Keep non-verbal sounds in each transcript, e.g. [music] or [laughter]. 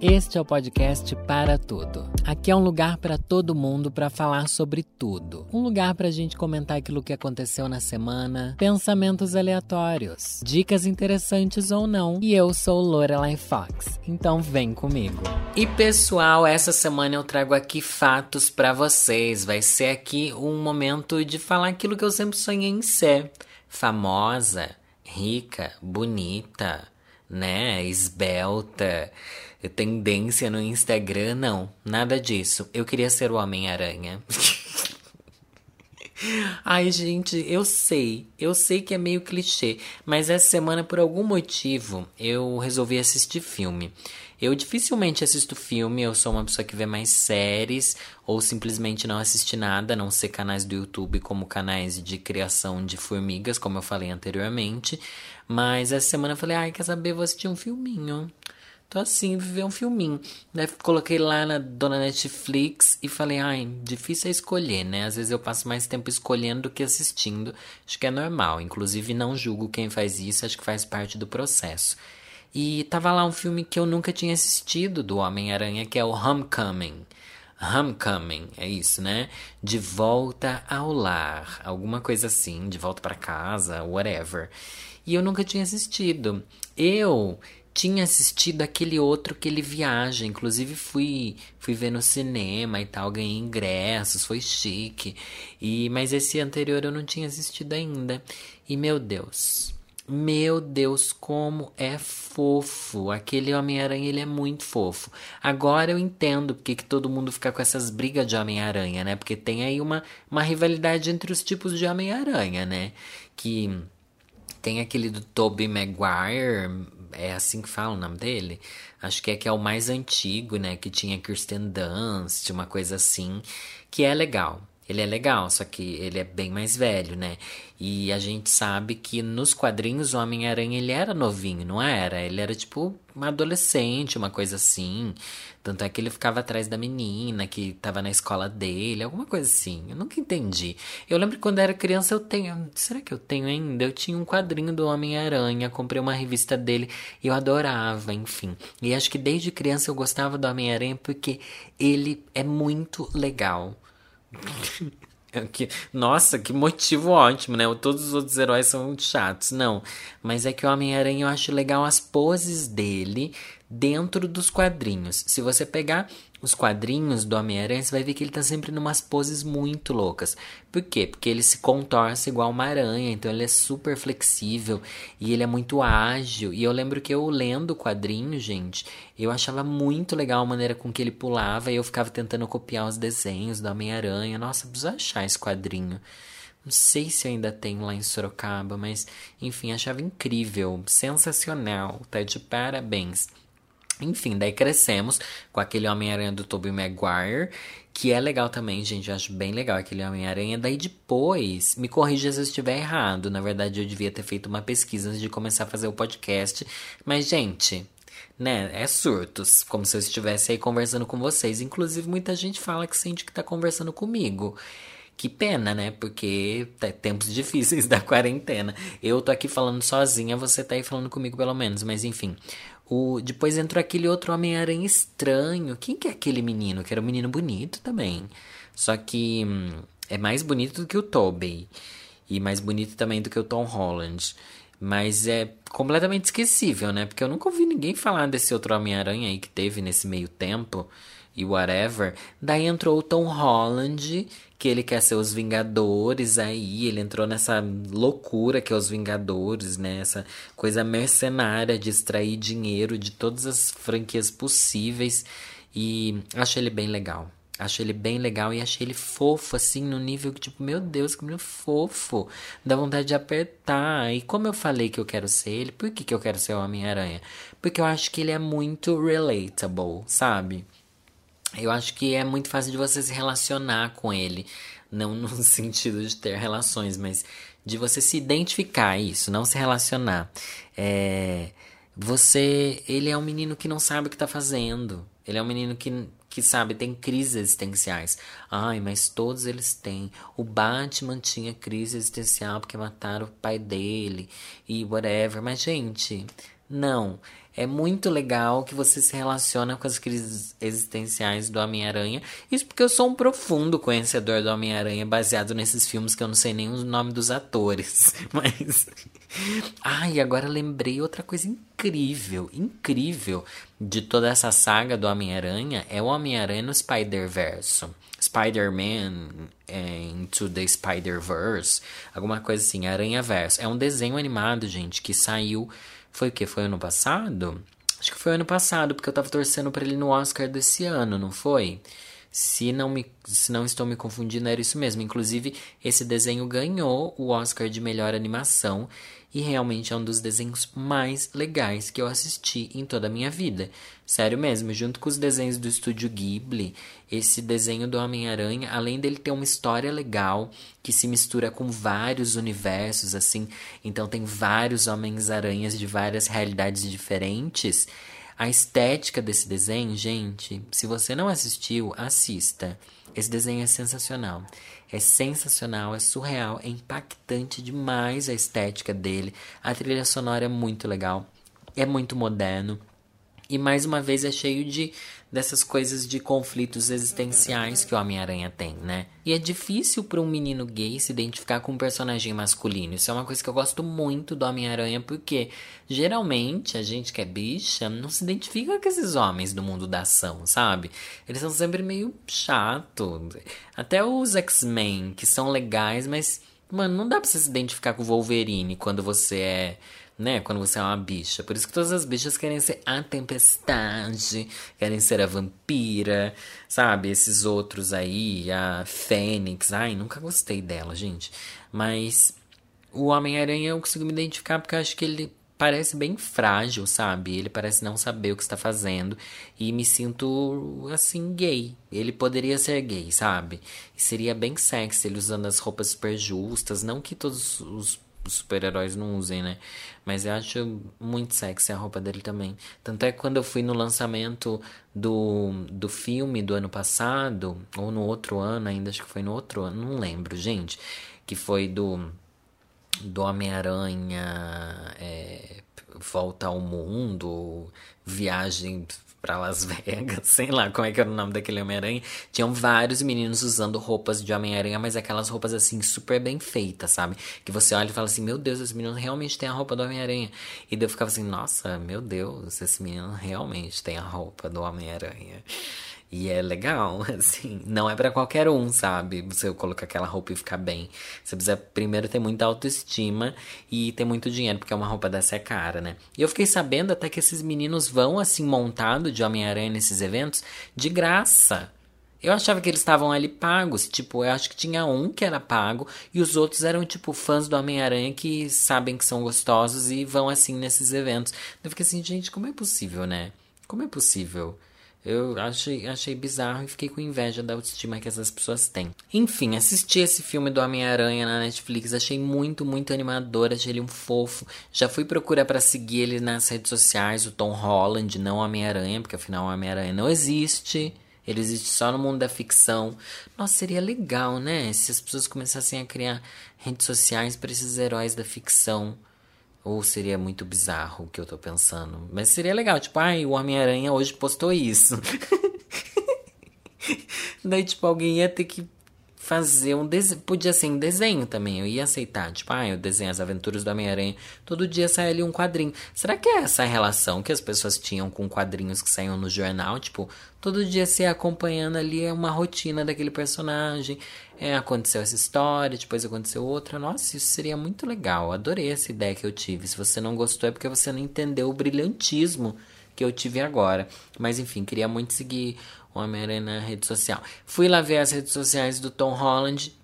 Este é o podcast Para Tudo. Aqui é um lugar para todo mundo para falar sobre tudo. Um lugar para a gente comentar aquilo que aconteceu na semana, pensamentos aleatórios, dicas interessantes ou não. E eu sou Lorelai Fox, então vem comigo. E pessoal, essa semana eu trago aqui fatos para vocês. Vai ser aqui um momento de falar aquilo que eu sempre sonhei em ser: famosa, rica, bonita, né, esbelta tendência no Instagram, não. Nada disso. Eu queria ser o Homem-Aranha. [laughs] Ai, gente, eu sei. Eu sei que é meio clichê, mas essa semana, por algum motivo, eu resolvi assistir filme. Eu dificilmente assisto filme, eu sou uma pessoa que vê mais séries ou simplesmente não assiste nada, a não ser canais do YouTube como canais de criação de formigas, como eu falei anteriormente. Mas essa semana eu falei, ai, quer saber, vou assistir um filminho. Tô assim, viver um filminho. Daí coloquei lá na dona Netflix e falei, ai, difícil é escolher, né? Às vezes eu passo mais tempo escolhendo do que assistindo. Acho que é normal. Inclusive, não julgo quem faz isso, acho que faz parte do processo. E tava lá um filme que eu nunca tinha assistido do Homem-Aranha, que é o Homecoming. Homecoming, é isso, né? De volta ao lar, alguma coisa assim, de volta para casa, whatever. E eu nunca tinha assistido. Eu tinha assistido aquele outro que ele viaja, inclusive fui fui ver no cinema e tal, ganhei ingressos, foi chique. E mas esse anterior eu não tinha assistido ainda. E meu Deus, meu Deus, como é fofo. Aquele Homem-Aranha, ele é muito fofo. Agora eu entendo porque que todo mundo fica com essas brigas de Homem-Aranha, né? Porque tem aí uma, uma rivalidade entre os tipos de Homem-Aranha, né? Que tem aquele do Tobey Maguire, é assim que fala o nome dele? Acho que é que é o mais antigo, né? Que tinha Kirsten Dunst, uma coisa assim, que é legal. Ele é legal, só que ele é bem mais velho, né? E a gente sabe que nos quadrinhos o Homem-Aranha ele era novinho, não era? Ele era tipo um adolescente, uma coisa assim. Tanto é que ele ficava atrás da menina que tava na escola dele, alguma coisa assim. Eu nunca entendi. Eu lembro que quando era criança eu tenho. Será que eu tenho ainda? Eu tinha um quadrinho do Homem-Aranha, comprei uma revista dele e eu adorava, enfim. E acho que desde criança eu gostava do Homem-Aranha porque ele é muito legal. [laughs] Que, nossa, que motivo ótimo, né? Todos os outros heróis são muito chatos. Não, mas é que o Homem-Aranha eu acho legal as poses dele dentro dos quadrinhos. Se você pegar os quadrinhos do Homem-Aranha, você vai ver que ele tá sempre numas poses muito loucas. Por quê? Porque ele se contorce igual uma aranha, então ele é super flexível e ele é muito ágil. E eu lembro que eu lendo o quadrinho, gente, eu achava muito legal a maneira com que ele pulava e eu ficava tentando copiar os desenhos do Homem-Aranha. Nossa, preciso achar esse quadrinho. Não sei se ainda tem lá em Sorocaba, mas enfim, achava incrível, sensacional, tá de parabéns. Enfim, daí crescemos com aquele Homem-Aranha do Tobey Maguire, que é legal também, gente. Eu acho bem legal aquele Homem-Aranha. Daí depois, me corrija se eu estiver errado. Na verdade, eu devia ter feito uma pesquisa antes de começar a fazer o podcast. Mas, gente, né? É surtos, como se eu estivesse aí conversando com vocês. Inclusive, muita gente fala que sente que tá conversando comigo. Que pena, né? Porque tá tempos [laughs] difíceis da quarentena. Eu tô aqui falando sozinha, você tá aí falando comigo pelo menos, mas enfim. O, depois entrou aquele outro Homem-Aranha estranho. Quem que é aquele menino? Que era um menino bonito também. Só que hum, é mais bonito do que o Tobey. E mais bonito também do que o Tom Holland. Mas é completamente esquecível, né? Porque eu nunca ouvi ninguém falar desse outro Homem-Aranha aí que teve nesse meio tempo e whatever. Daí entrou o Tom Holland, que ele quer ser os Vingadores aí, ele entrou nessa loucura que é os Vingadores, né? Essa coisa mercenária de extrair dinheiro de todas as franquias possíveis e acho ele bem legal. Acho ele bem legal e achei ele fofo, assim, no nível que, tipo, meu Deus, que menino fofo. Dá vontade de apertar. E como eu falei que eu quero ser ele, por que, que eu quero ser o Homem-Aranha? Porque eu acho que ele é muito relatable, sabe? Eu acho que é muito fácil de você se relacionar com ele. Não [laughs] no sentido de ter relações, mas de você se identificar isso, não se relacionar. É, você, ele é um menino que não sabe o que está fazendo. Ele é um menino que, que sabe, tem crises existenciais. Ai, mas todos eles têm. O Batman tinha crise existencial porque mataram o pai dele e whatever. Mas, gente, não. É muito legal que você se relaciona com as crises existenciais do Homem-Aranha. Isso porque eu sou um profundo conhecedor do Homem-Aranha, baseado nesses filmes que eu não sei nem o nome dos atores. [laughs] Mas. Ai, agora lembrei outra coisa incrível, incrível de toda essa saga do Homem-Aranha é o Homem-Aranha no Spider-Verse. Spider-Man é, Into the Spider-Verse, alguma coisa assim, Aranha-Verso. É um desenho animado, gente, que saiu. Foi o que? Foi ano passado? Acho que foi ano passado, porque eu tava torcendo para ele no Oscar desse ano, não foi? Se não, me, se não estou me confundindo, era isso mesmo. Inclusive, esse desenho ganhou o Oscar de melhor animação e realmente é um dos desenhos mais legais que eu assisti em toda a minha vida. Sério mesmo, junto com os desenhos do estúdio Ghibli, esse desenho do Homem-Aranha, além dele ter uma história legal que se mistura com vários universos, assim, então tem vários Homens-Aranhas de várias realidades diferentes. A estética desse desenho, gente, se você não assistiu, assista. Esse desenho é sensacional. É sensacional, é surreal, é impactante demais a estética dele. A trilha sonora é muito legal, é muito moderno. E mais uma vez é cheio de dessas coisas de conflitos existenciais que o Homem-Aranha tem, né? E é difícil para um menino gay se identificar com um personagem masculino. Isso é uma coisa que eu gosto muito do Homem-Aranha, porque geralmente a gente que é bicha não se identifica com esses homens do mundo da ação, sabe? Eles são sempre meio chato. Até os X-Men, que são legais, mas, mano, não dá pra você se identificar com o Wolverine quando você é né? Quando você é uma bicha. Por isso que todas as bichas querem ser a tempestade, querem ser a vampira, sabe? Esses outros aí, a Fênix. Ai, nunca gostei dela, gente. Mas o Homem-Aranha eu consigo me identificar porque eu acho que ele parece bem frágil, sabe? Ele parece não saber o que está fazendo e me sinto assim gay. Ele poderia ser gay, sabe? Seria bem sexy ele usando as roupas super justas, não que todos os os super-heróis não usem, né? Mas eu acho muito sexy a roupa dele também. Tanto é que quando eu fui no lançamento do, do filme do ano passado, ou no outro ano ainda, acho que foi no outro ano, não lembro, gente. Que foi do, do Homem-Aranha é, Volta ao Mundo, Viagem para Las [laughs] Vegas, sei lá como é que era o nome daquele Homem-Aranha. Tinham vários meninos usando roupas de Homem-Aranha, mas aquelas roupas assim super bem feitas, sabe? Que você olha e fala assim: Meu Deus, esse menino realmente tem a roupa do Homem-Aranha. E daí eu ficava assim: Nossa, meu Deus, esse menino realmente tem a roupa do Homem-Aranha. E é legal, [laughs] assim. Não é para qualquer um, sabe? Você colocar aquela roupa e ficar bem. Você precisa primeiro ter muita autoestima e ter muito dinheiro, porque uma roupa dessa é cara, né? E eu fiquei sabendo até que esses meninos vão, assim, montado de Homem-Aranha nesses eventos de graça. Eu achava que eles estavam ali pagos. Tipo, eu acho que tinha um que era pago e os outros eram, tipo, fãs do Homem-Aranha que sabem que são gostosos e vão, assim, nesses eventos. Eu fiquei assim, gente, como é possível, né? Como é possível? Eu achei, achei bizarro e fiquei com inveja da autoestima que essas pessoas têm. Enfim, assisti esse filme do Homem-Aranha na Netflix, achei muito, muito animador, achei ele um fofo. Já fui procurar para seguir ele nas redes sociais, o Tom Holland, não Homem-Aranha, porque afinal o Homem-Aranha não existe. Ele existe só no mundo da ficção. Nossa, seria legal, né? Se as pessoas começassem a criar redes sociais para esses heróis da ficção. Ou seria muito bizarro o que eu tô pensando. Mas seria legal, tipo, ai, o Homem-Aranha hoje postou isso. [laughs] Daí, tipo, alguém ia ter que fazer um desenho. Podia ser um desenho também, eu ia aceitar. Tipo, ah, eu desenho as aventuras do Homem-Aranha. Todo dia sai ali um quadrinho. Será que é essa relação que as pessoas tinham com quadrinhos que saíam no jornal? Tipo, todo dia se acompanhando ali é uma rotina daquele personagem. É, aconteceu essa história, depois aconteceu outra. Nossa, isso seria muito legal. Adorei essa ideia que eu tive. Se você não gostou, é porque você não entendeu o brilhantismo que eu tive agora. Mas enfim, queria muito seguir Homem-Aranha na rede social. Fui lá ver as redes sociais do Tom Holland.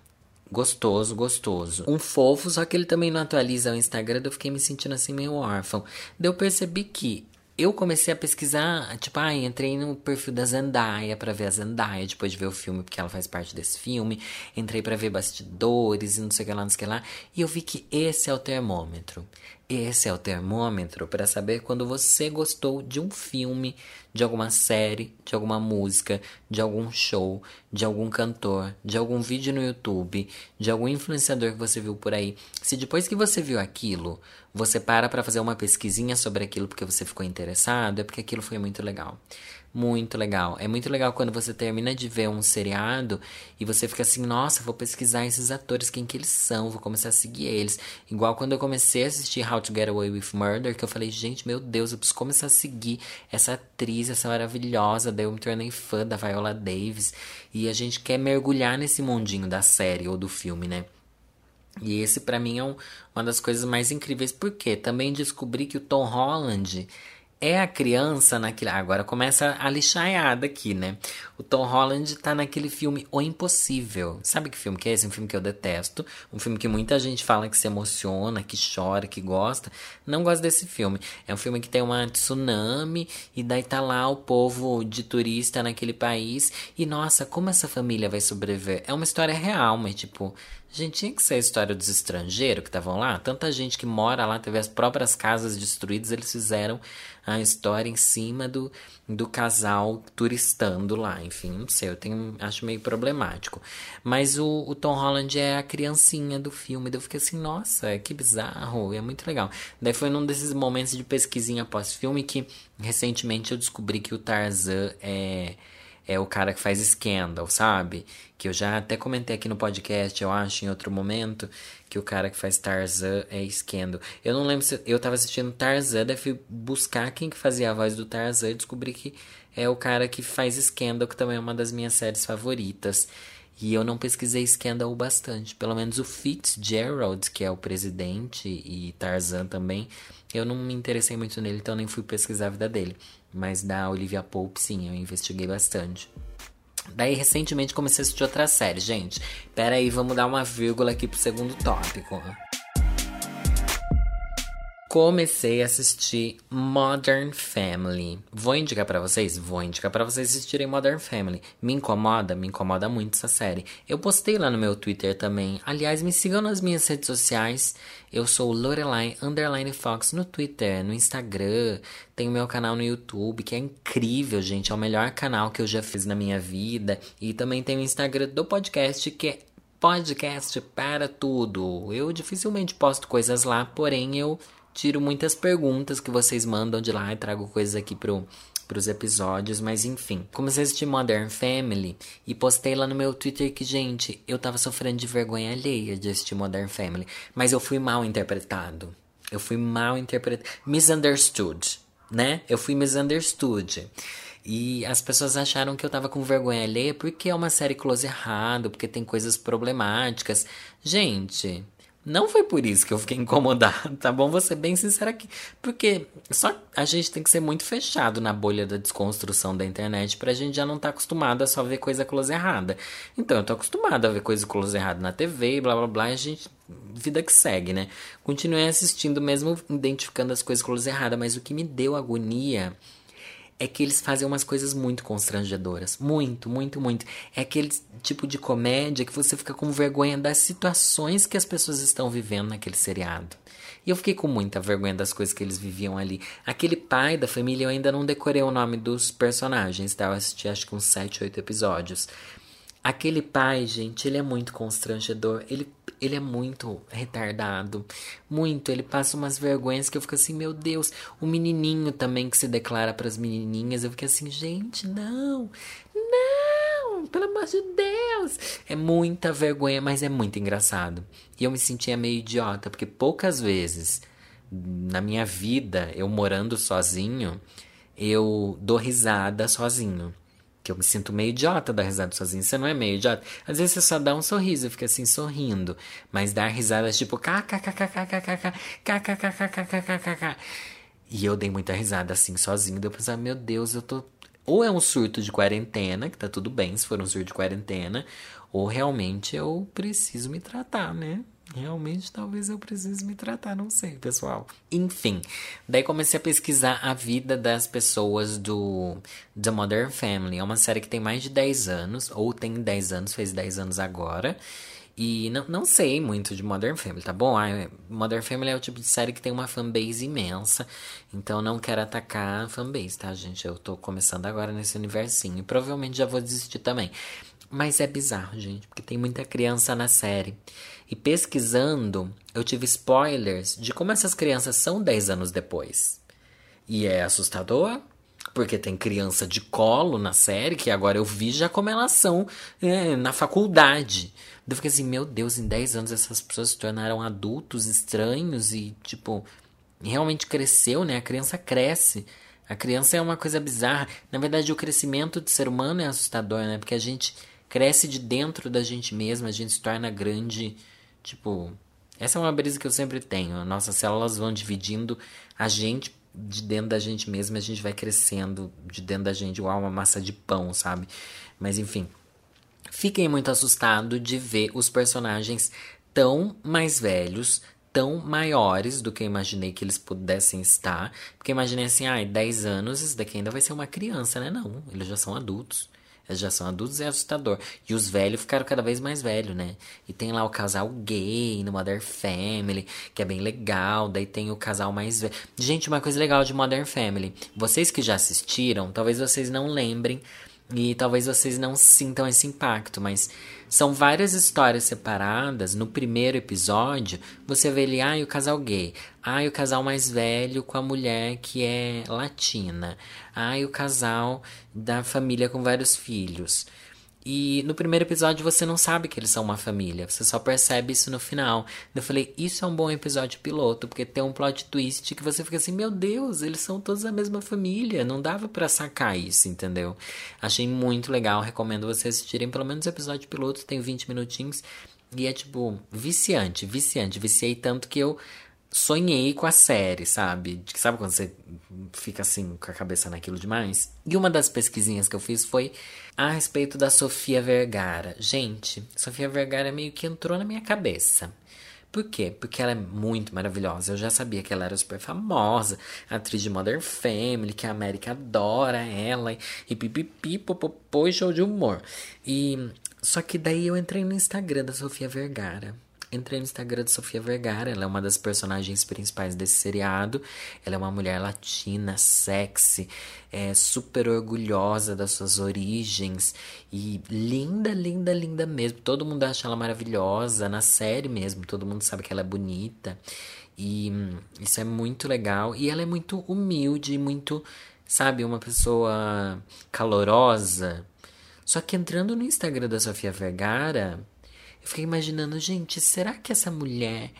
Gostoso, gostoso. Um fofo, só que ele também não atualiza o Instagram. Eu fiquei me sentindo assim meio órfão. Daí eu percebi que eu comecei a pesquisar, tipo, ah, entrei no perfil da Zendaya para ver a Zendaya depois de ver o filme, porque ela faz parte desse filme. Entrei para ver bastidores e não sei o que lá, não sei o que lá. E eu vi que esse é o termômetro. Esse é o termômetro para saber quando você gostou de um filme, de alguma série, de alguma música, de algum show, de algum cantor, de algum vídeo no YouTube, de algum influenciador que você viu por aí. Se depois que você viu aquilo, você para para fazer uma pesquisinha sobre aquilo porque você ficou interessado, é porque aquilo foi muito legal. Muito legal. É muito legal quando você termina de ver um seriado e você fica assim, nossa, vou pesquisar esses atores, quem que eles são, vou começar a seguir eles. Igual quando eu comecei a assistir How to Get Away with Murder, que eu falei, gente, meu Deus, eu preciso começar a seguir essa atriz, essa maravilhosa. Daí eu me tornei fã da Viola Davis. E a gente quer mergulhar nesse mundinho da série ou do filme, né? E esse para mim é um, uma das coisas mais incríveis, porque também descobri que o Tom Holland é a criança naquele. Agora começa a lixaiada aqui, né? O Tom Holland tá naquele filme O Impossível. Sabe que filme que é esse? Um filme que eu detesto. Um filme que muita gente fala que se emociona, que chora, que gosta. Não gosto desse filme. É um filme que tem uma tsunami e daí tá lá o povo de turista naquele país. E nossa, como essa família vai sobreviver? É uma história real, mas tipo. Gente, tinha que ser a história dos estrangeiros que estavam lá. Tanta gente que mora lá, teve as próprias casas destruídas, eles fizeram a história em cima do, do casal turistando lá. Enfim, não sei, eu tenho, acho meio problemático. Mas o, o Tom Holland é a criancinha do filme. Daí eu fiquei assim, nossa, que bizarro, é muito legal. Daí foi num desses momentos de pesquisinha após-filme que recentemente eu descobri que o Tarzan é é o cara que faz Scandal, sabe? Que eu já até comentei aqui no podcast, eu acho, em outro momento, que o cara que faz Tarzan é Scandal. Eu não lembro se eu tava assistindo Tarzan, daí fui buscar quem que fazia a voz do Tarzan e descobri que é o cara que faz Scandal, que também é uma das minhas séries favoritas. E eu não pesquisei Scandal bastante. Pelo menos o Fitzgerald, que é o presidente, e Tarzan também, eu não me interessei muito nele, então nem fui pesquisar a vida dele. Mas da Olivia Pope, sim, eu investiguei bastante. Daí, recentemente, comecei a assistir outra série, gente. Pera aí, vamos dar uma vírgula aqui pro segundo tópico comecei a assistir Modern Family. Vou indicar para vocês? Vou indicar para vocês assistirem Modern Family. Me incomoda? Me incomoda muito essa série. Eu postei lá no meu Twitter também. Aliás, me sigam nas minhas redes sociais. Eu sou Lorelai Underline Fox no Twitter, no Instagram. Tenho meu canal no YouTube, que é incrível, gente. É o melhor canal que eu já fiz na minha vida. E também tem o Instagram do podcast, que é podcast para tudo. Eu dificilmente posto coisas lá, porém eu tiro muitas perguntas que vocês mandam de lá e trago coisas aqui pro, pros episódios, mas enfim. Comecei a assistir Modern Family e postei lá no meu Twitter que, gente, eu tava sofrendo de vergonha alheia de assistir Modern Family, mas eu fui mal interpretado. Eu fui mal interpretado. Misunderstood, né? Eu fui misunderstood. E as pessoas acharam que eu tava com vergonha alheia porque é uma série close errado, porque tem coisas problemáticas. Gente, não foi por isso que eu fiquei [laughs] incomodado, tá bom? Vou ser bem sincera aqui. Porque só a gente tem que ser muito fechado na bolha da desconstrução da internet pra gente já não tá acostumado a só ver coisa close errada. Então, eu tô acostumado a ver coisa close errada na TV, blá blá blá, e a gente. Vida que segue, né? Continuei assistindo mesmo identificando as coisas close erradas, mas o que me deu agonia é que eles fazem umas coisas muito constrangedoras. Muito, muito, muito. É aquele tipo de comédia que você fica com vergonha das situações que as pessoas estão vivendo naquele seriado. E eu fiquei com muita vergonha das coisas que eles viviam ali. Aquele pai da família, eu ainda não decorei o nome dos personagens, tá? Eu assisti acho que uns 7, 8 episódios. Aquele pai, gente, ele é muito constrangedor. Ele, ele é muito retardado. Muito. Ele passa umas vergonhas que eu fico assim, meu Deus. O menininho também que se declara para as menininhas. Eu fico assim, gente, não. Não, pelo amor de Deus. É muita vergonha, mas é muito engraçado. E eu me sentia meio idiota, porque poucas vezes na minha vida, eu morando sozinho, eu dou risada sozinho que eu me sinto meio idiota dar risada sozinho. Você não é meio idiota? Às vezes você só dá um sorriso, fica assim sorrindo, mas dar risadas tipo kkkkkkkkkkkkkkkkkk. E eu dei muita risada assim sozinho, deu pensar, meu Deus, eu tô ou é um surto de quarentena, que tá tudo bem se for um surto de quarentena, ou realmente eu preciso me tratar, né? Realmente, talvez eu precise me tratar, não sei, pessoal. Enfim, daí comecei a pesquisar a vida das pessoas do The Modern Family. É uma série que tem mais de 10 anos, ou tem 10 anos, fez 10 anos agora. E não, não sei muito de Modern Family, tá bom? Ah, Modern Family é o tipo de série que tem uma fanbase imensa. Então não quero atacar a fanbase, tá, gente? Eu tô começando agora nesse universinho. E provavelmente já vou desistir também. Mas é bizarro, gente, porque tem muita criança na série. E pesquisando, eu tive spoilers de como essas crianças são 10 anos depois. E é assustador, porque tem criança de colo na série, que agora eu vi já como elas são é, na faculdade. Eu fiquei assim, meu Deus, em 10 anos essas pessoas se tornaram adultos estranhos e, tipo, realmente cresceu, né? A criança cresce. A criança é uma coisa bizarra. Na verdade, o crescimento do ser humano é assustador, né? Porque a gente cresce de dentro da gente mesma, a gente se torna grande. Tipo, essa é uma brisa que eu sempre tenho. Nossas células vão dividindo a gente de dentro da gente mesmo, a gente vai crescendo de dentro da gente igual uma massa de pão, sabe? Mas enfim, fiquei muito assustado de ver os personagens tão mais velhos, tão maiores do que eu imaginei que eles pudessem estar. Porque imaginei assim, ai, ah, 10 anos, isso daqui ainda vai ser uma criança, né? Não, eles já são adultos. Já são adultos, é assustador. E os velhos ficaram cada vez mais velhos, né? E tem lá o casal gay no Modern Family, que é bem legal. Daí tem o casal mais velho. Gente, uma coisa legal de Modern Family. Vocês que já assistiram, talvez vocês não lembrem e talvez vocês não sintam esse impacto, mas são várias histórias separadas. No primeiro episódio, você vê ali, ah, o casal gay. Ah, o casal mais velho com a mulher que é latina. Ah, o casal da família com vários filhos. E no primeiro episódio você não sabe que eles são uma família, você só percebe isso no final. Eu falei, isso é um bom episódio piloto, porque tem um plot twist que você fica assim, meu Deus, eles são todos a mesma família, não dava para sacar isso, entendeu? Achei muito legal, recomendo vocês assistirem pelo menos o episódio piloto, tem 20 minutinhos. E é tipo, viciante, viciante. Viciei tanto que eu sonhei com a série, sabe? Sabe quando você fica assim com a cabeça naquilo demais? E uma das pesquisinhas que eu fiz foi a respeito da Sofia Vergara. Gente, Sofia Vergara meio que entrou na minha cabeça. Por quê? Porque ela é muito maravilhosa. Eu já sabia que ela era super famosa, atriz de Modern Family, que a América adora ela, e pipipi, popopô show de humor. E só que daí eu entrei no Instagram da Sofia Vergara. Entrei no Instagram de Sofia Vergara, ela é uma das personagens principais desse seriado. Ela é uma mulher latina, sexy, é super orgulhosa das suas origens e linda, linda, linda mesmo. Todo mundo acha ela maravilhosa, na série mesmo, todo mundo sabe que ela é bonita. E hum, isso é muito legal. E ela é muito humilde, muito, sabe, uma pessoa calorosa. Só que entrando no Instagram da Sofia Vergara, eu fiquei imaginando, gente, será que essa mulher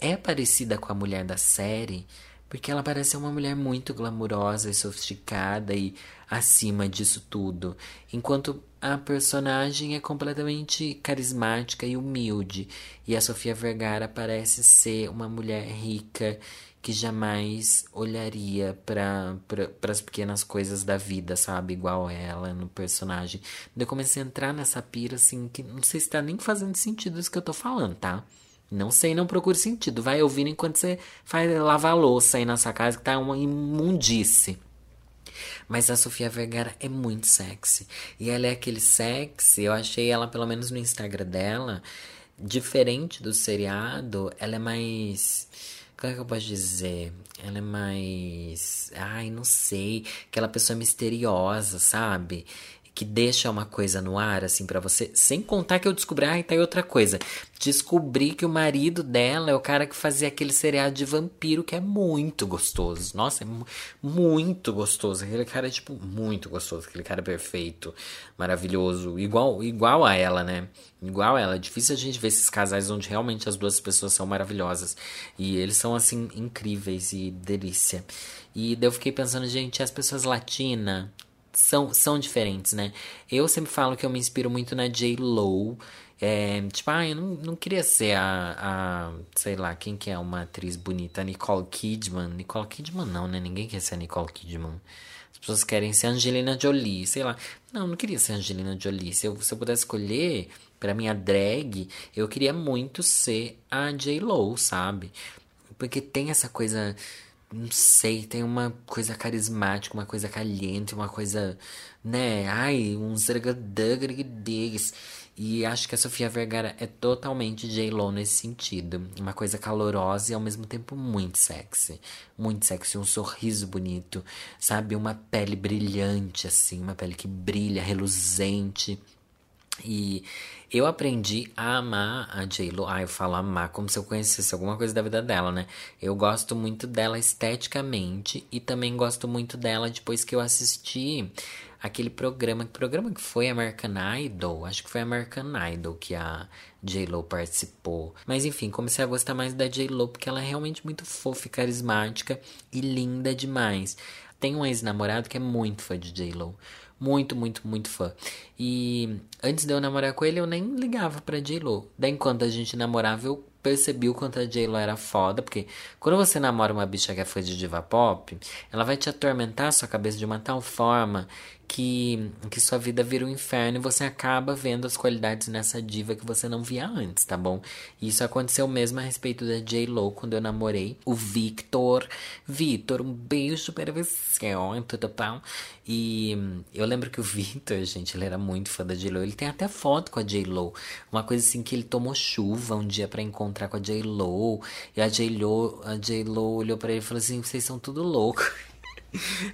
é parecida com a mulher da série? Porque ela parece uma mulher muito glamurosa e sofisticada e acima disso tudo. Enquanto a personagem é completamente carismática e humilde. E a Sofia Vergara parece ser uma mulher rica que jamais olharia para pra, as pequenas coisas da vida, sabe? Igual ela no personagem. Daí eu comecei a entrar nessa pira, assim, que não sei se tá nem fazendo sentido isso que eu tô falando, tá? Não sei, não procure sentido. Vai ouvindo enquanto você faz lavar louça aí na sua casa, que tá uma imundice. Mas a Sofia Vergara é muito sexy. E ela é aquele sexy, eu achei ela, pelo menos no Instagram dela, diferente do seriado, ela é mais como é que eu posso dizer? Ela é mais. Ai, não sei. Aquela pessoa misteriosa, sabe? Que deixa uma coisa no ar, assim, para você, sem contar que eu descobri, ai, tá aí outra coisa. Descobri que o marido dela é o cara que fazia aquele seriado de vampiro que é muito gostoso. Nossa, é muito gostoso. Aquele cara é, tipo, muito gostoso. Aquele cara perfeito, maravilhoso. Igual, igual a ela, né? Igual a ela. É difícil a gente ver esses casais onde realmente as duas pessoas são maravilhosas. E eles são, assim, incríveis e delícia. E daí eu fiquei pensando, gente, as pessoas latinas são, são diferentes, né? Eu sempre falo que eu me inspiro muito na J. Lo. É, tipo, ah, eu não, não queria ser a, a. Sei lá, quem que é uma atriz bonita? Nicole Kidman. Nicole Kidman não, né? Ninguém quer ser Nicole Kidman. As pessoas querem ser Angelina Jolie, sei lá. Não, não queria ser Angelina Jolie. Se eu, se eu pudesse escolher pra minha drag, eu queria muito ser a J. Lo, sabe? Porque tem essa coisa não sei, tem uma coisa carismática, uma coisa caliente, uma coisa, né? Ai, uns digs. E acho que a Sofia Vergara é totalmente J-Lo nesse sentido. Uma coisa calorosa e ao mesmo tempo muito sexy. Muito sexy, um sorriso bonito, sabe? Uma pele brilhante, assim, uma pele que brilha, reluzente. E eu aprendi a amar a J-Lo. Ah, eu falo amar como se eu conhecesse alguma coisa da vida dela, né? Eu gosto muito dela esteticamente e também gosto muito dela depois que eu assisti aquele programa. Que programa que foi? American Idol? Acho que foi American Idol que a J-Lo participou. Mas enfim, comecei a gostar mais da J-Lo porque ela é realmente muito fofa carismática e linda demais. Tem um ex-namorado que é muito fã de J-Lo. Muito, muito, muito fã. E antes de eu namorar com ele, eu nem ligava pra J-Lo. Daí, enquanto a gente namorava, eu percebi o quanto a J-Lo era foda, porque quando você namora uma bicha que é fã de diva pop, ela vai te atormentar a sua cabeça de uma tal forma que, que sua vida vira um inferno e você acaba vendo as qualidades nessa diva que você não via antes, tá bom? Isso aconteceu mesmo a respeito da J-Lo quando eu namorei o Victor. Victor, um beijo para você, tudo bom? E eu lembro que o Victor, gente, ele era muito fã da J-Lo. Ele tem até foto com a J-Lo. Uma coisa assim que ele tomou chuva um dia para encontrar com a J-Lo. E a J-Lo, a J-Lo olhou para ele e falou assim: vocês são tudo louco. [laughs]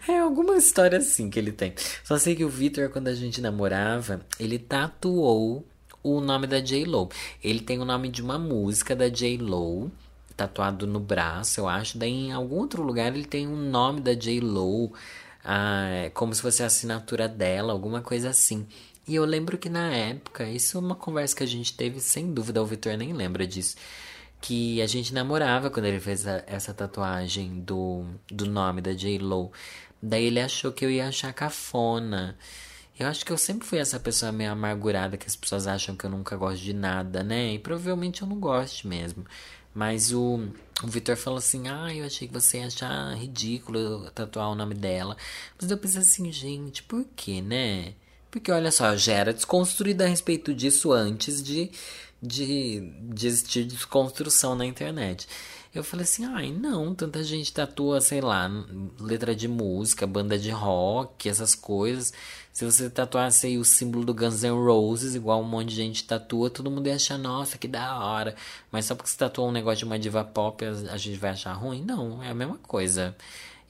É alguma história assim que ele tem. Só sei que o Victor, quando a gente namorava, ele tatuou o nome da J-Lo. Ele tem o nome de uma música da J-Lo tatuado no braço, eu acho. Daí em algum outro lugar ele tem o um nome da J-Lo, ah, como se fosse a assinatura dela, alguma coisa assim. E eu lembro que na época, isso é uma conversa que a gente teve, sem dúvida, o Victor nem lembra disso que a gente namorava quando ele fez a, essa tatuagem do, do nome da J-Lo. Daí ele achou que eu ia achar cafona. Eu acho que eu sempre fui essa pessoa meio amargurada que as pessoas acham que eu nunca gosto de nada, né? E provavelmente eu não gosto mesmo. Mas o, o Vitor falou assim: Ah, eu achei que você ia achar ridículo tatuar o nome dela. Mas eu pensei assim, gente, por quê, né? Porque olha só, já era desconstruída a respeito disso antes de de, de existir desconstrução na internet. Eu falei assim, ai, não, tanta gente tatua, sei lá, letra de música, banda de rock, essas coisas. Se você tatuasse aí o símbolo do Guns N' Roses, igual um monte de gente tatua, todo mundo ia achar, nossa, que da hora. Mas só porque você tatuou um negócio de uma diva pop, a gente vai achar ruim? Não, é a mesma coisa.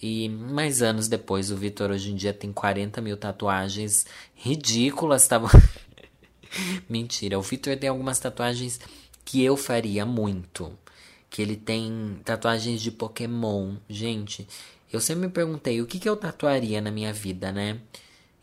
E mais anos depois, o Vitor hoje em dia tem 40 mil tatuagens ridículas, tá bom? [laughs] Mentira, o Victor tem algumas tatuagens que eu faria muito. Que ele tem tatuagens de Pokémon. Gente, eu sempre me perguntei o que, que eu tatuaria na minha vida, né?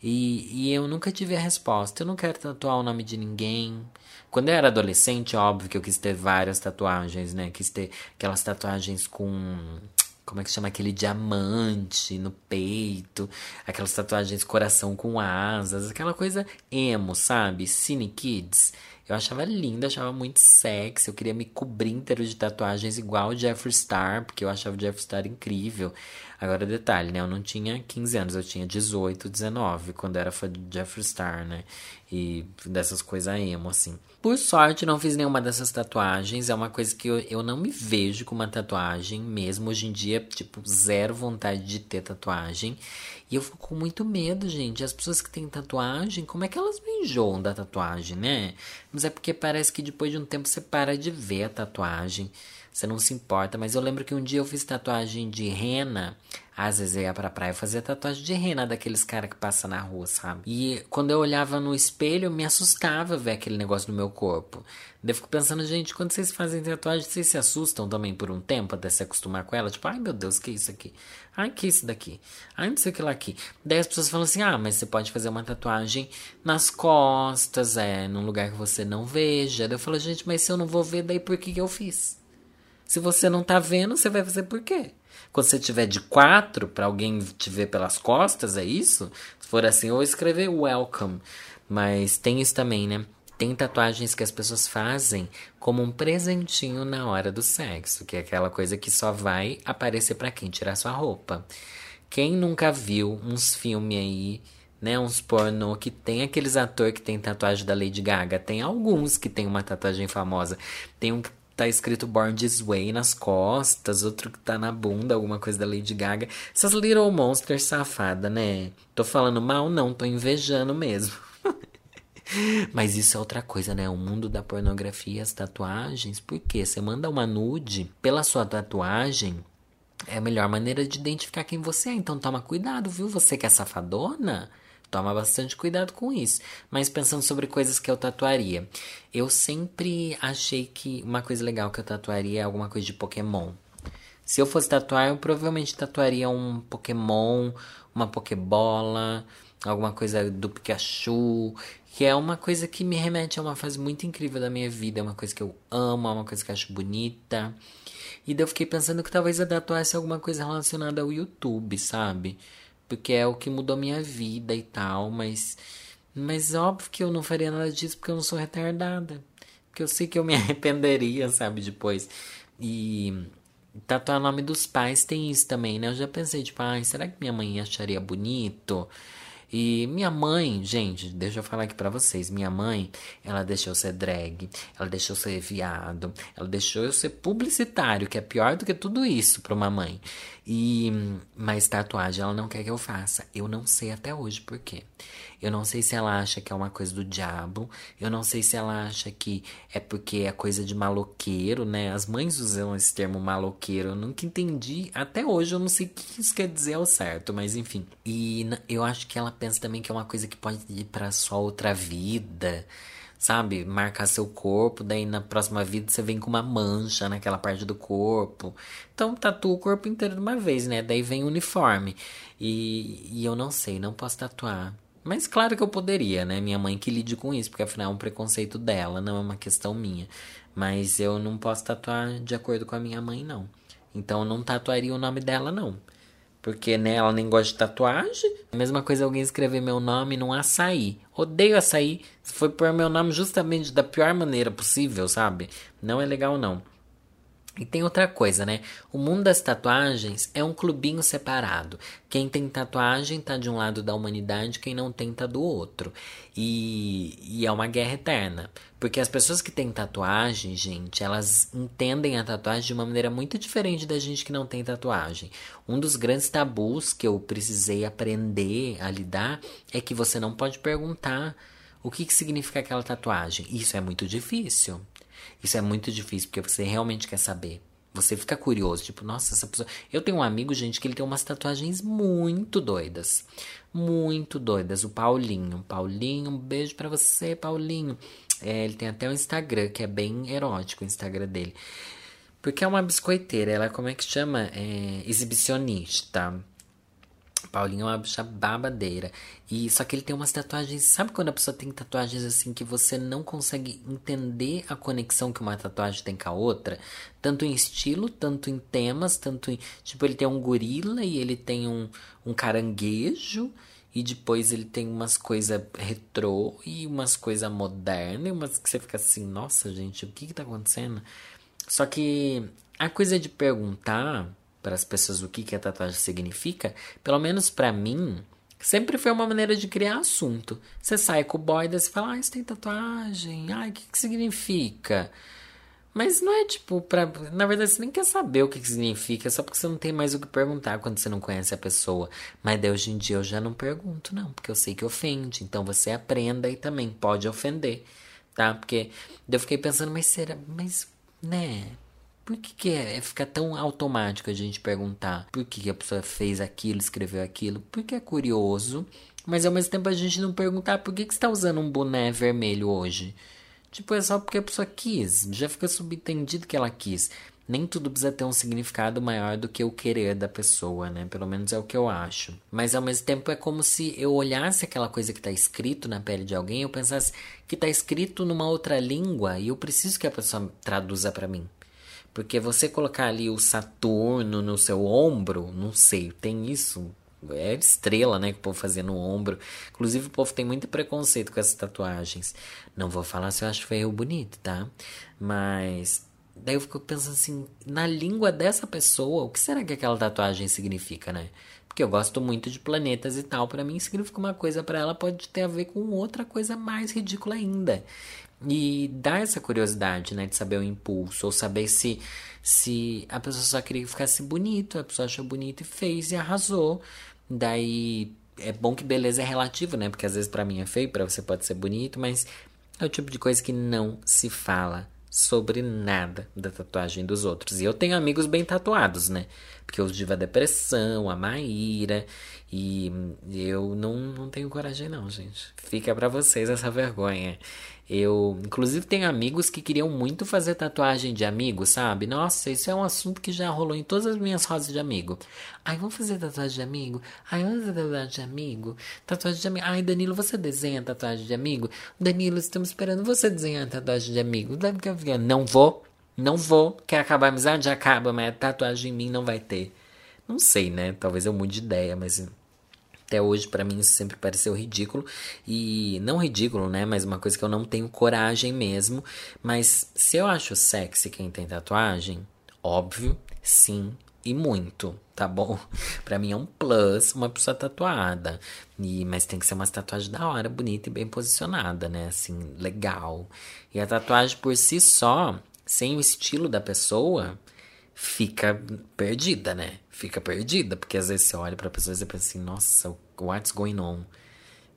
E, e eu nunca tive a resposta. Eu não quero tatuar o nome de ninguém. Quando eu era adolescente, óbvio que eu quis ter várias tatuagens, né? Quis ter aquelas tatuagens com como é que chama aquele diamante no peito, aquelas tatuagens coração com asas, aquela coisa emo, sabe? Cine Kids. Eu achava linda, achava muito sexy. Eu queria me cobrir inteiro de tatuagens igual o Jeffree Star, porque eu achava o Jeffree Star incrível. Agora, detalhe, né? Eu não tinha 15 anos, eu tinha 18, 19, quando era fã de Jeffree Star, né? E dessas coisas emo, assim. Por sorte, não fiz nenhuma dessas tatuagens. É uma coisa que eu, eu não me vejo com uma tatuagem mesmo. Hoje em dia, tipo, zero vontade de ter tatuagem. E eu fico com muito medo, gente. As pessoas que têm tatuagem, como é que elas me enjoam da tatuagem, né? Mas é porque parece que depois de um tempo você para de ver a tatuagem. Você não se importa. Mas eu lembro que um dia eu fiz tatuagem de rena às vezes eu ia pra praia fazer tatuagem de rena daqueles caras que passam na rua, sabe? E quando eu olhava no espelho, me assustava ver aquele negócio no meu corpo. Daí eu fico pensando, gente, quando vocês fazem tatuagem, vocês se assustam também por um tempo até se acostumar com ela? Tipo, ai meu Deus, que é isso aqui? Ai, que é isso daqui? Ai, não sei o que lá aqui. Daí as pessoas falam assim, ah, mas você pode fazer uma tatuagem nas costas, é, num lugar que você não veja. Daí eu falo, gente, mas se eu não vou ver, daí por que, que eu fiz? Se você não tá vendo, você vai fazer por quê? Quando você tiver de quatro, para alguém te ver pelas costas, é isso? Se for assim, eu vou escrever welcome. Mas tem isso também, né? Tem tatuagens que as pessoas fazem como um presentinho na hora do sexo, que é aquela coisa que só vai aparecer para quem tirar sua roupa. Quem nunca viu uns filmes aí, né, uns pornô que tem aqueles atores que tem tatuagem da Lady Gaga, tem alguns que tem uma tatuagem famosa. Tem um tá escrito Born This Way nas costas, outro que tá na bunda, alguma coisa da Lady Gaga. Essas Little Monsters safada, né? Tô falando mal? Não, tô invejando mesmo. [laughs] Mas isso é outra coisa, né? O mundo da pornografia, as tatuagens. Por quê? Você manda uma nude pela sua tatuagem. É a melhor maneira de identificar quem você é. Então toma cuidado, viu? Você que é safadona, toma bastante cuidado com isso. Mas pensando sobre coisas que eu tatuaria. Eu sempre achei que uma coisa legal que eu tatuaria é alguma coisa de Pokémon. Se eu fosse tatuar, eu provavelmente tatuaria um Pokémon, uma Pokébola, alguma coisa do Pikachu, que é uma coisa que me remete a uma fase muito incrível da minha vida, é uma coisa que eu amo, é uma coisa que eu acho bonita. E daí eu fiquei pensando que talvez eu tatuasse alguma coisa relacionada ao YouTube, sabe? Porque é o que mudou minha vida e tal, mas mas óbvio que eu não faria nada disso porque eu não sou retardada. Porque eu sei que eu me [laughs] arrependeria, sabe, depois. E tatuar o nome dos pais tem isso também, né? Eu já pensei, tipo, ai, será que minha mãe acharia bonito? E minha mãe, gente, deixa eu falar aqui para vocês. Minha mãe, ela deixou eu ser drag, ela deixou eu ser viado, ela deixou eu ser publicitário, que é pior do que tudo isso pra uma mãe. E mas tatuagem ela não quer que eu faça. Eu não sei até hoje por quê. Eu não sei se ela acha que é uma coisa do diabo. Eu não sei se ela acha que é porque é coisa de maloqueiro, né? As mães usam esse termo maloqueiro. Eu nunca entendi. Até hoje eu não sei o que isso quer dizer ao certo, mas enfim. E eu acho que ela pensa também que é uma coisa que pode ir para sua outra vida sabe? Marcar seu corpo, daí na próxima vida você vem com uma mancha naquela parte do corpo. Então tatua o corpo inteiro de uma vez, né? Daí vem o uniforme. E, e eu não sei, não posso tatuar. Mas claro que eu poderia, né? Minha mãe que lide com isso, porque afinal é um preconceito dela, não é uma questão minha. Mas eu não posso tatuar de acordo com a minha mãe, não. Então eu não tatuaria o nome dela, não. Porque, né, ela nem gosta de tatuagem. A mesma coisa alguém escrever meu nome num açaí. Odeio açaí. Foi pôr meu nome justamente da pior maneira possível, sabe? Não é legal, não. E tem outra coisa, né? O mundo das tatuagens é um clubinho separado. Quem tem tatuagem tá de um lado da humanidade, quem não tem tá do outro. E, e é uma guerra eterna. Porque as pessoas que têm tatuagem, gente, elas entendem a tatuagem de uma maneira muito diferente da gente que não tem tatuagem. Um dos grandes tabus que eu precisei aprender a lidar é que você não pode perguntar o que, que significa aquela tatuagem. Isso é muito difícil. Isso é muito difícil porque você realmente quer saber. Você fica curioso, tipo, nossa, essa pessoa. Eu tenho um amigo, gente, que ele tem umas tatuagens muito doidas. Muito doidas. O Paulinho. Paulinho, um beijo para você, Paulinho. É, ele tem até um Instagram que é bem erótico, o Instagram dele. Porque é uma biscoiteira, ela como é que chama? É, exibicionista. Paulinho é uma bicha babadeira. E só que ele tem umas tatuagens. Sabe quando a pessoa tem tatuagens assim que você não consegue entender a conexão que uma tatuagem tem com a outra? Tanto em estilo, tanto em temas, tanto em. Tipo, ele tem um gorila e ele tem um, um caranguejo. E depois ele tem umas coisas retrô e umas coisas modernas. E umas que você fica assim, nossa, gente, o que que tá acontecendo? Só que a coisa de perguntar para as pessoas o que, que a tatuagem significa, pelo menos para mim, sempre foi uma maneira de criar assunto. Você sai com o boy, você fala, ah, você tem tatuagem, ai, o que, que significa? Mas não é tipo, pra, na verdade você nem quer saber o que, que significa, só porque você não tem mais o que perguntar quando você não conhece a pessoa. Mas daí hoje em dia eu já não pergunto, não, porque eu sei que ofende. Então você aprenda e também pode ofender, tá? Porque eu fiquei pensando, mas será, mas, né? Por que, que é, fica tão automático a gente perguntar por que, que a pessoa fez aquilo, escreveu aquilo? Porque é curioso, mas ao mesmo tempo a gente não perguntar por que, que você está usando um boné vermelho hoje. Tipo, é só porque a pessoa quis. Já fica subentendido que ela quis. Nem tudo precisa ter um significado maior do que o querer da pessoa, né? Pelo menos é o que eu acho. Mas ao mesmo tempo é como se eu olhasse aquela coisa que está escrito na pele de alguém e eu pensasse que está escrito numa outra língua e eu preciso que a pessoa traduza para mim. Porque você colocar ali o Saturno no seu ombro, não sei, tem isso. É estrela, né, que o povo fazia no ombro. Inclusive, o povo tem muito preconceito com essas tatuagens. Não vou falar se eu acho feio ou bonito, tá? Mas daí eu fico pensando assim, na língua dessa pessoa, o que será que aquela tatuagem significa, né? Porque eu gosto muito de planetas e tal, para mim significa uma coisa, para ela pode ter a ver com outra coisa mais ridícula ainda. E dá essa curiosidade, né? De saber o impulso, ou saber se, se a pessoa só queria que ficasse bonito, a pessoa achou bonito e fez e arrasou. Daí é bom que beleza é relativo, né? Porque às vezes para mim é feio, para você pode ser bonito, mas é o tipo de coisa que não se fala sobre nada da tatuagem dos outros. E eu tenho amigos bem tatuados, né? Porque eu tive a depressão, a Maíra, e eu não, não tenho coragem não, gente. Fica para vocês essa vergonha. Eu, inclusive, tenho amigos que queriam muito fazer tatuagem de amigo, sabe? Nossa, isso é um assunto que já rolou em todas as minhas rodas de amigo. Ai, vamos fazer tatuagem de amigo? Ai, vamos fazer tatuagem de amigo? Tatuagem de amigo. Ai, Danilo, você desenha tatuagem de amigo? Danilo, estamos esperando você desenhar tatuagem de amigo. Não vou, não vou. Quer acabar a amizade? Acaba, mas tatuagem em mim não vai ter. Não sei, né? Talvez eu mude de ideia, mas até hoje, para mim, isso sempre pareceu ridículo. E não ridículo, né? Mas uma coisa que eu não tenho coragem mesmo. Mas se eu acho sexy quem tem tatuagem, óbvio, sim e muito, tá bom? [laughs] Pra mim é um plus uma pessoa tatuada. E, mas tem que ser uma tatuagem da hora, bonita e bem posicionada, né? Assim, legal. E a tatuagem por si só, sem o estilo da pessoa, fica perdida, né? Fica perdida, porque às vezes você olha pra pessoa e você pensa assim, nossa, what's going on?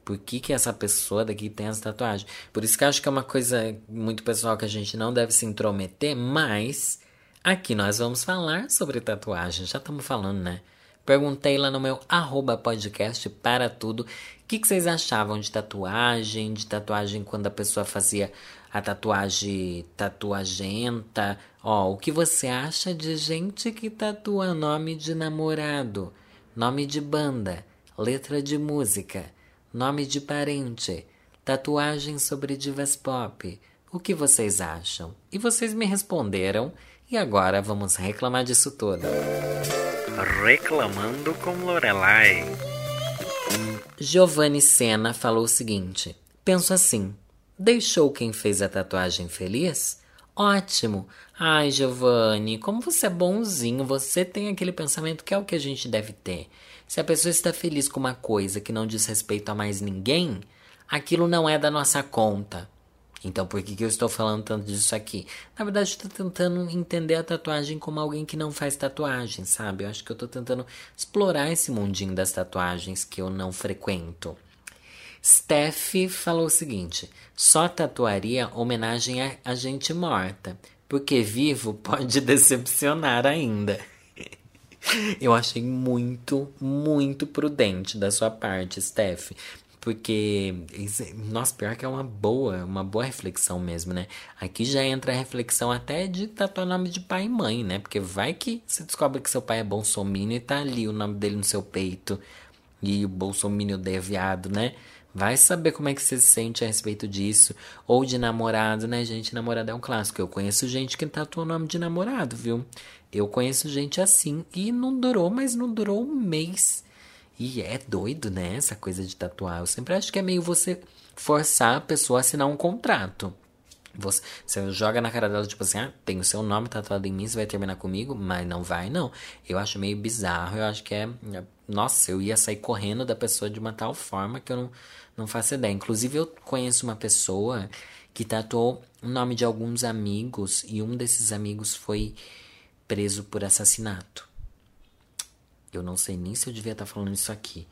Por que, que essa pessoa daqui tem essa tatuagem? Por isso que eu acho que é uma coisa muito pessoal que a gente não deve se intrometer, mas aqui nós vamos falar sobre tatuagem. Já estamos falando, né? Perguntei lá no meu arroba podcast para tudo o que, que vocês achavam de tatuagem, de tatuagem quando a pessoa fazia a tatuagem tatuagenta. Ó, o que você acha de gente que tatua nome de namorado, nome de banda, letra de música, nome de parente, tatuagem sobre divas pop? O que vocês acham? E vocês me responderam, e agora vamos reclamar disso tudo. Reclamando com Lorelai. Giovanni Sena falou o seguinte: Penso assim. Deixou quem fez a tatuagem feliz? Ótimo! Ai, Giovanni, como você é bonzinho, você tem aquele pensamento que é o que a gente deve ter. Se a pessoa está feliz com uma coisa que não diz respeito a mais ninguém, aquilo não é da nossa conta. Então, por que, que eu estou falando tanto disso aqui? Na verdade, estou tentando entender a tatuagem como alguém que não faz tatuagem, sabe? Eu acho que eu estou tentando explorar esse mundinho das tatuagens que eu não frequento. Steph falou o seguinte: só tatuaria homenagem a, gente morta, porque vivo pode [laughs] decepcionar ainda. [laughs] Eu achei muito, muito prudente da sua parte, Steph. Porque, nossa, pior que é uma boa, uma boa reflexão mesmo, né? Aqui já entra a reflexão até de tatuar nome de pai e mãe, né? Porque vai que você descobre que seu pai é bolsominion e tá ali o nome dele no seu peito. E o bolsominion é viado, né? Vai saber como é que você se sente a respeito disso. Ou de namorado, né, gente? Namorado é um clássico. Eu conheço gente que tatua o nome de namorado, viu? Eu conheço gente assim. E não durou, mas não durou um mês. E é doido, né? Essa coisa de tatuar. Eu sempre acho que é meio você forçar a pessoa a assinar um contrato. Você, você joga na cara dela, tipo assim, ah, tem o seu nome tatuado em mim, você vai terminar comigo? Mas não vai, não. Eu acho meio bizarro, eu acho que é. Nossa, eu ia sair correndo da pessoa de uma tal forma que eu não, não faço ideia. Inclusive, eu conheço uma pessoa que tatuou o nome de alguns amigos e um desses amigos foi preso por assassinato. Eu não sei nem se eu devia estar falando isso aqui,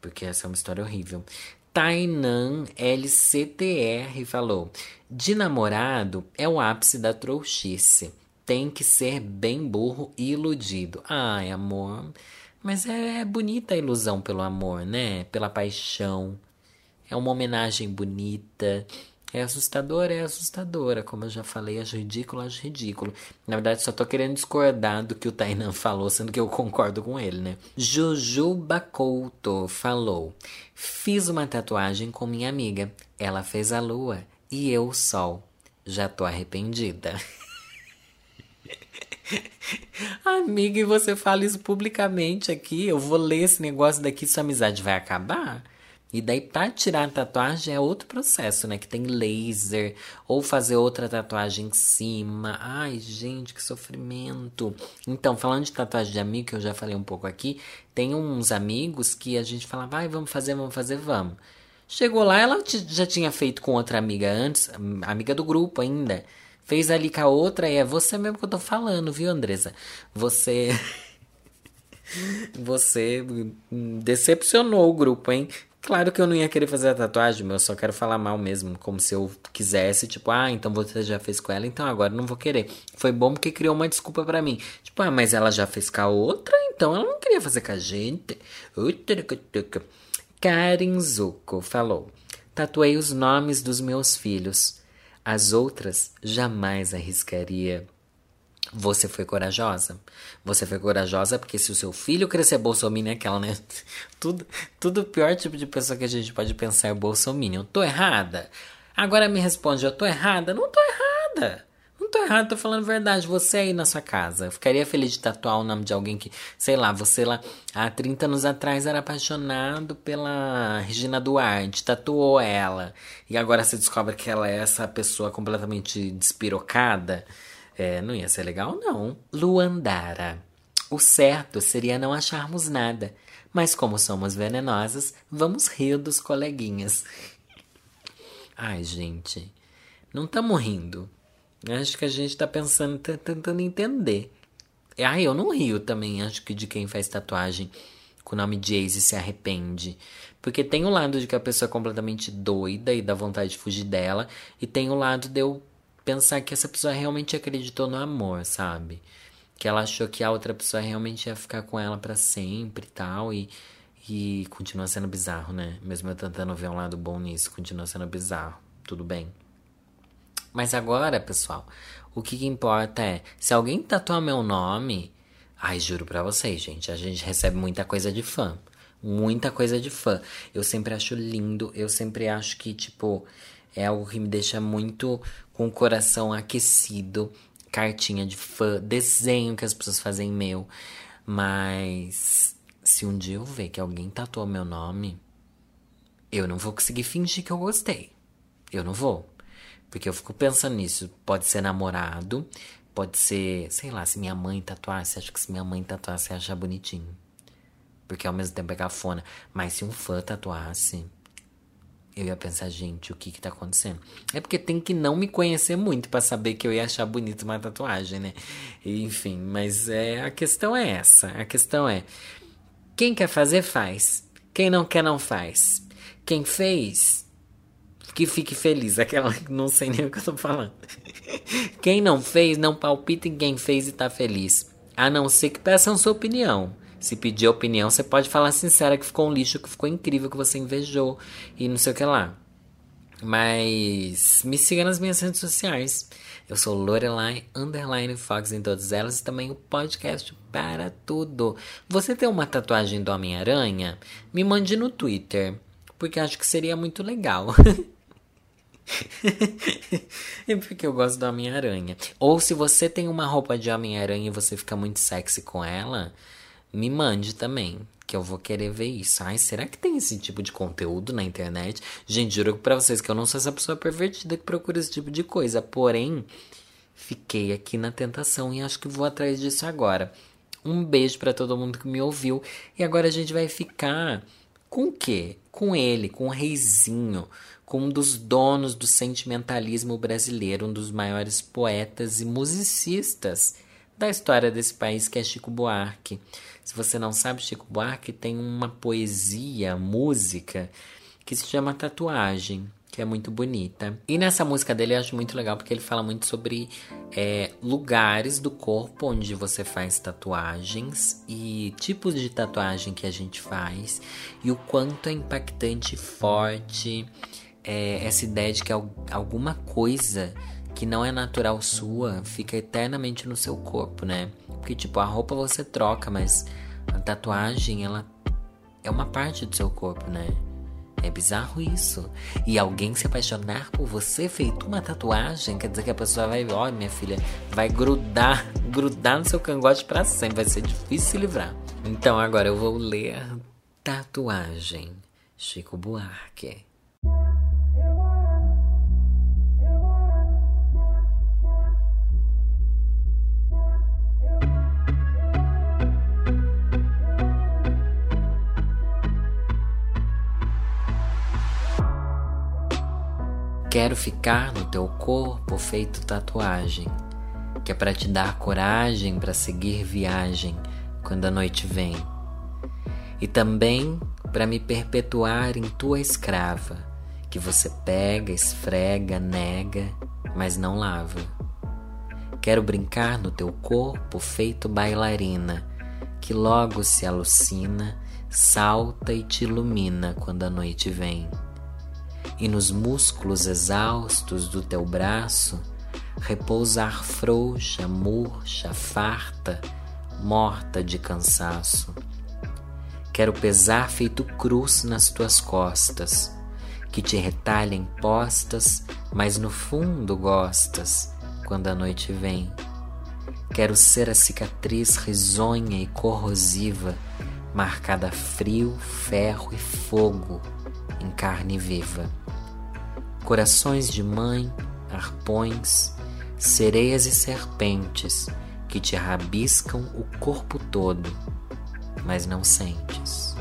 porque essa é uma história horrível. Tainan LCTR falou: De namorado é o ápice da trouxice. Tem que ser bem burro e iludido. Ai, amor. Mas é, é bonita a ilusão pelo amor, né? Pela paixão. É uma homenagem bonita. É assustadora, é assustadora. Como eu já falei, acho ridículo, acho ridículo. Na verdade, só tô querendo discordar do que o Tainan [laughs] falou, sendo que eu concordo com ele, né? Jujuba Couto falou: Fiz uma tatuagem com minha amiga. Ela fez a lua e eu o sol. Já tô arrependida. [laughs] Amiga, e você fala isso publicamente aqui? Eu vou ler esse negócio daqui, sua amizade vai acabar? E daí, para tirar a tatuagem é outro processo, né? Que tem laser, ou fazer outra tatuagem em cima. Ai, gente, que sofrimento. Então, falando de tatuagem de amigo, que eu já falei um pouco aqui, tem uns amigos que a gente fala, vai, vamos fazer, vamos fazer, vamos. Chegou lá, ela já tinha feito com outra amiga antes, amiga do grupo ainda. Fez ali com a outra e é você mesmo que eu tô falando, viu, Andresa? Você. [laughs] você decepcionou o grupo, hein? Claro que eu não ia querer fazer a tatuagem, mas eu só quero falar mal mesmo, como se eu quisesse, tipo, ah, então você já fez com ela, então agora não vou querer. Foi bom porque criou uma desculpa para mim. Tipo, ah, mas ela já fez com a outra, então ela não queria fazer com a gente. Karen Zuko falou: Tatuei os nomes dos meus filhos. As outras jamais arriscaria. Você foi corajosa. Você foi corajosa porque se o seu filho crescer bolsominion é aquela, né? [laughs] Tudo, tudo pior tipo de pessoa que a gente pode pensar é bolsominion. Tô errada? Agora me responde, eu tô errada? Não tô errada. Não tô errada, tô falando verdade. Você aí na sua casa. Ficaria feliz de tatuar o nome de alguém que, sei lá, você lá há 30 anos atrás era apaixonado pela Regina Duarte, tatuou ela. E agora você descobre que ela é essa pessoa completamente despirocada. É, não ia ser legal, não. Luandara. O certo seria não acharmos nada, mas como somos venenosas, vamos rir dos coleguinhas. Ai, gente, não estamos rindo. Acho que a gente tá pensando, tá tentando entender. Ai, eu não rio também, acho que de quem faz tatuagem com o nome Jayce se arrepende. Porque tem o lado de que a pessoa é completamente doida e dá vontade de fugir dela, e tem o lado de eu pensar que essa pessoa realmente acreditou no amor, sabe? Que ela achou que a outra pessoa realmente ia ficar com ela para sempre e tal. E, e continua sendo bizarro, né? Mesmo eu tentando ver um lado bom nisso, continua sendo bizarro. Tudo bem. Mas agora, pessoal, o que, que importa é: se alguém tatuar meu nome. Ai, juro pra vocês, gente, a gente recebe muita coisa de fã. Muita coisa de fã. Eu sempre acho lindo, eu sempre acho que, tipo, é algo que me deixa muito com o coração aquecido. Cartinha de fã, desenho que as pessoas fazem meu. Mas se um dia eu ver que alguém tatuou meu nome, eu não vou conseguir fingir que eu gostei. Eu não vou. Porque eu fico pensando nisso. Pode ser namorado, pode ser, sei lá, se minha mãe tatuasse, acho que se minha mãe tatuasse, ia achar bonitinho. Porque ao mesmo tempo é cafona. Mas se um fã tatuasse, eu ia pensar, gente, o que que tá acontecendo? É porque tem que não me conhecer muito para saber que eu ia achar bonito uma tatuagem, né? Enfim, mas é, a questão é essa. A questão é: quem quer fazer, faz. Quem não quer, não faz. Quem fez, que fique feliz. [laughs] Aquela que não sei nem o que eu tô falando. Quem não fez, não palpita em quem fez e tá feliz. A não ser que peçam sua opinião. Se pedir opinião, você pode falar sincera que ficou um lixo, que ficou incrível, que você invejou e não sei o que lá. Mas me siga nas minhas redes sociais. Eu sou Lorelai Underline Fox em todas elas e também o podcast para tudo. Você tem uma tatuagem do Homem-Aranha? Me mande no Twitter, porque acho que seria muito legal. é [laughs] porque eu gosto do Homem-Aranha. Ou se você tem uma roupa de Homem-Aranha e você fica muito sexy com ela, me mande também, que eu vou querer ver isso. Ai, será que tem esse tipo de conteúdo na internet? Gente, juro pra vocês que eu não sou essa pessoa pervertida que procura esse tipo de coisa. Porém, fiquei aqui na tentação e acho que vou atrás disso agora. Um beijo para todo mundo que me ouviu. E agora a gente vai ficar com o quê? Com ele, com o reizinho, com um dos donos do sentimentalismo brasileiro, um dos maiores poetas e musicistas da história desse país, que é Chico Buarque. Se você não sabe, Chico Buarque tem uma poesia, música, que se chama Tatuagem, que é muito bonita. E nessa música dele eu acho muito legal porque ele fala muito sobre é, lugares do corpo onde você faz tatuagens e tipos de tatuagem que a gente faz e o quanto é impactante, forte é, essa ideia de que alguma coisa que não é natural sua fica eternamente no seu corpo, né? Porque, tipo, a roupa você troca, mas a tatuagem, ela é uma parte do seu corpo, né? É bizarro isso. E alguém se apaixonar por você feito uma tatuagem, quer dizer que a pessoa vai, ó, minha filha, vai grudar, [laughs] grudar no seu cangote para sempre, vai ser difícil se livrar. Então agora eu vou ler Tatuagem, Chico Buarque. Quero ficar no teu corpo feito tatuagem, que é para te dar coragem para seguir viagem quando a noite vem. E também para me perpetuar em tua escrava, que você pega, esfrega, nega, mas não lava. Quero brincar no teu corpo feito bailarina, que logo se alucina, salta e te ilumina quando a noite vem e nos músculos exaustos do teu braço repousar frouxa, murcha, farta, morta de cansaço. Quero pesar feito cruz nas tuas costas, que te retalhem postas, mas no fundo gostas quando a noite vem. Quero ser a cicatriz risonha e corrosiva, marcada frio, ferro e fogo em carne viva. Corações de mãe, arpões, sereias e serpentes que te rabiscam o corpo todo, mas não sentes.